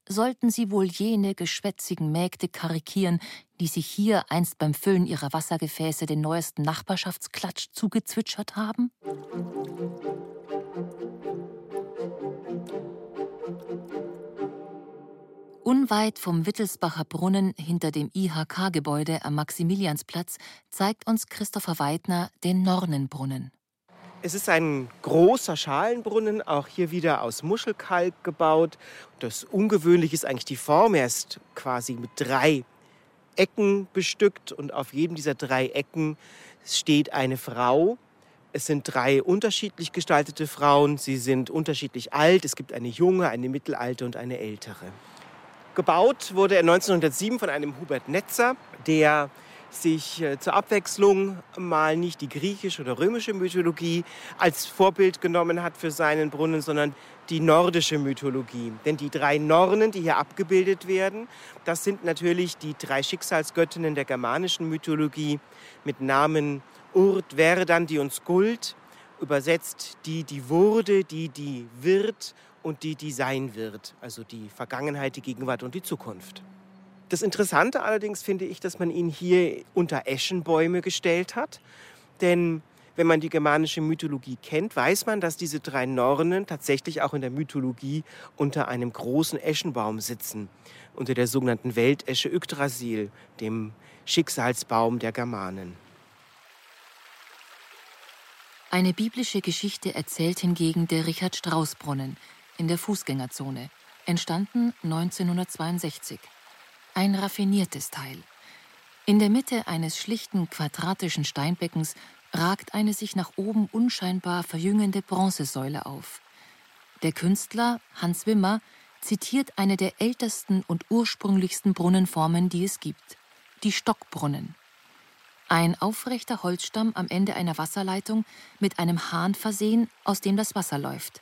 sollten sie wohl jene geschwätzigen Mägde karikieren, die sich hier einst beim Füllen ihrer Wassergefäße den neuesten Nachbarschaftsklatsch zugezwitschert haben? Unweit vom Wittelsbacher Brunnen hinter dem IHK-Gebäude am Maximiliansplatz zeigt uns Christopher Weidner den Nornenbrunnen. Es ist ein großer Schalenbrunnen, auch hier wieder aus Muschelkalk gebaut. Das Ungewöhnliche ist eigentlich die Form. Er ist quasi mit drei Ecken bestückt und auf jedem dieser drei Ecken steht eine Frau. Es sind drei unterschiedlich gestaltete Frauen. Sie sind unterschiedlich alt. Es gibt eine junge, eine mittelalte und eine ältere. Gebaut wurde er 1907 von einem Hubert Netzer, der sich äh, zur Abwechslung mal nicht die griechische oder römische Mythologie als Vorbild genommen hat für seinen Brunnen, sondern die nordische Mythologie. Denn die drei Nornen, die hier abgebildet werden, das sind natürlich die drei Schicksalsgöttinnen der germanischen Mythologie mit Namen Urt, Verdandi und Skuld, übersetzt die, die wurde, die, die wird und die, die sein wird, also die Vergangenheit, die Gegenwart und die Zukunft. Das Interessante allerdings finde ich, dass man ihn hier unter Eschenbäume gestellt hat. Denn wenn man die germanische Mythologie kennt, weiß man, dass diese drei Nornen tatsächlich auch in der Mythologie unter einem großen Eschenbaum sitzen, unter der sogenannten Weltesche Yggdrasil, dem Schicksalsbaum der Germanen. Eine biblische Geschichte erzählt hingegen der Richard Strauss Brunnen in der Fußgängerzone, entstanden 1962 ein raffiniertes Teil. In der Mitte eines schlichten quadratischen Steinbeckens ragt eine sich nach oben unscheinbar verjüngende Bronzesäule auf. Der Künstler Hans Wimmer zitiert eine der ältesten und ursprünglichsten Brunnenformen, die es gibt, die Stockbrunnen. Ein aufrechter Holzstamm am Ende einer Wasserleitung mit einem Hahn versehen, aus dem das Wasser läuft.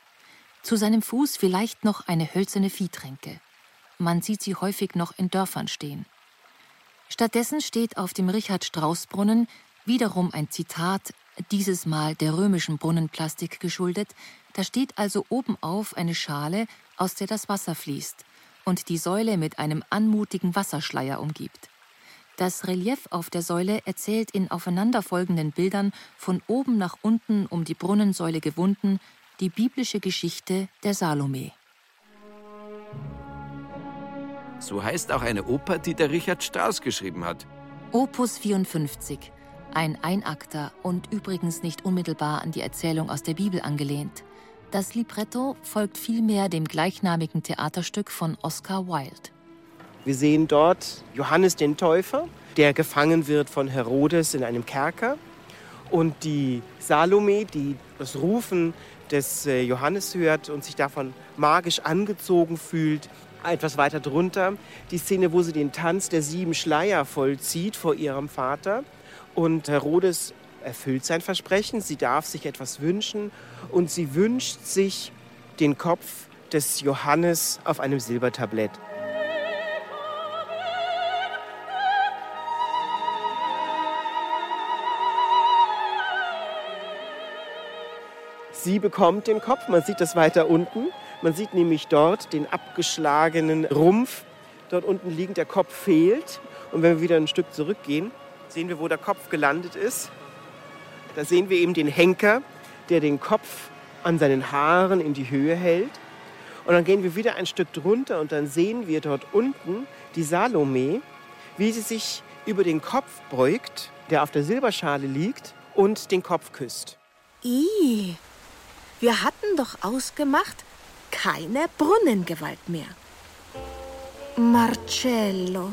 Zu seinem Fuß vielleicht noch eine hölzerne Viehtränke. Man sieht sie häufig noch in Dörfern stehen. Stattdessen steht auf dem Richard-Strauss-Brunnen wiederum ein Zitat, dieses Mal der römischen Brunnenplastik geschuldet. Da steht also obenauf eine Schale, aus der das Wasser fließt und die Säule mit einem anmutigen Wasserschleier umgibt. Das Relief auf der Säule erzählt in aufeinanderfolgenden Bildern von oben nach unten um die Brunnensäule gewunden die biblische Geschichte der Salome. So heißt auch eine Oper, die der Richard Strauss geschrieben hat. Opus 54, ein Einakter und übrigens nicht unmittelbar an die Erzählung aus der Bibel angelehnt. Das Libretto folgt vielmehr dem gleichnamigen Theaterstück von Oscar Wilde. Wir sehen dort Johannes den Täufer, der gefangen wird von Herodes in einem Kerker. Und die Salome, die das Rufen des äh, Johannes hört und sich davon magisch angezogen fühlt. Etwas weiter drunter die Szene, wo sie den Tanz der sieben Schleier vollzieht vor ihrem Vater. Und Herodes erfüllt sein Versprechen, sie darf sich etwas wünschen und sie wünscht sich den Kopf des Johannes auf einem Silbertablett. Sie bekommt den Kopf, man sieht das weiter unten. Man sieht nämlich dort den abgeschlagenen Rumpf. Dort unten liegend der Kopf fehlt. Und wenn wir wieder ein Stück zurückgehen, sehen wir, wo der Kopf gelandet ist. Da sehen wir eben den Henker, der den Kopf an seinen Haaren in die Höhe hält. Und dann gehen wir wieder ein Stück drunter und dann sehen wir dort unten die Salome, wie sie sich über den Kopf beugt, der auf der Silberschale liegt, und den Kopf küsst. I, wir hatten doch ausgemacht, keine Brunnengewalt mehr. Marcello.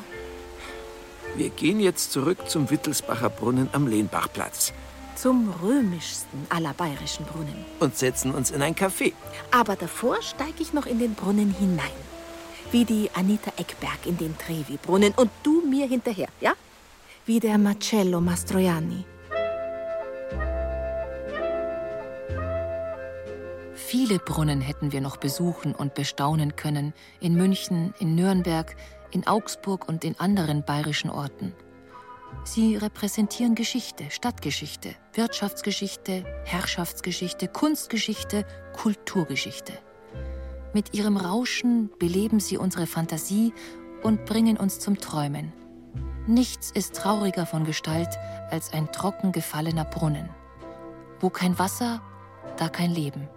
Wir gehen jetzt zurück zum Wittelsbacher Brunnen am Lehnbachplatz. Zum römischsten aller bayerischen Brunnen. Und setzen uns in ein Café. Aber davor steige ich noch in den Brunnen hinein. Wie die Anita Eckberg in den Trevi-Brunnen. Und du mir hinterher, ja? Wie der Marcello Mastroianni. Viele Brunnen hätten wir noch besuchen und bestaunen können, in München, in Nürnberg, in Augsburg und in anderen bayerischen Orten. Sie repräsentieren Geschichte, Stadtgeschichte, Wirtschaftsgeschichte, Herrschaftsgeschichte, Kunstgeschichte, Kulturgeschichte. Mit ihrem Rauschen beleben sie unsere Fantasie und bringen uns zum Träumen. Nichts ist trauriger von Gestalt als ein trocken gefallener Brunnen. Wo kein Wasser, da kein Leben.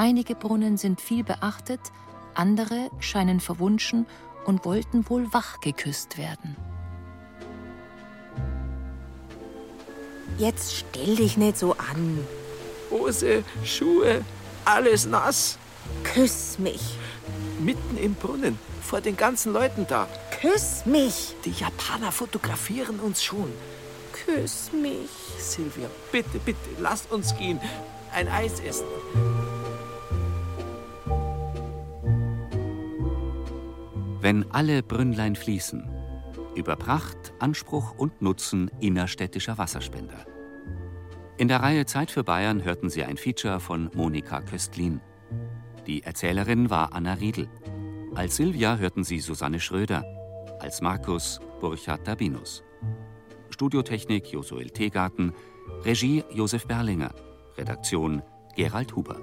Einige Brunnen sind viel beachtet, andere scheinen verwunschen und wollten wohl wach geküsst werden. Jetzt stell dich nicht so an. Hose, Schuhe, alles nass. Küss mich. Mitten im Brunnen, vor den ganzen Leuten da. Küss mich. Die Japaner fotografieren uns schon. Küss mich. Silvia, bitte, bitte, lass uns gehen. Ein Eis essen. Wenn alle Brünnlein fließen. Über Pracht, Anspruch und Nutzen innerstädtischer Wasserspender. In der Reihe Zeit für Bayern hörten Sie ein Feature von Monika Köstlin. Die Erzählerin war Anna Riedl. Als Silvia hörten Sie Susanne Schröder. Als Markus Burchard Dabinus. Studiotechnik Josuel Tegarten. Regie Josef Berlinger. Redaktion Gerald Huber.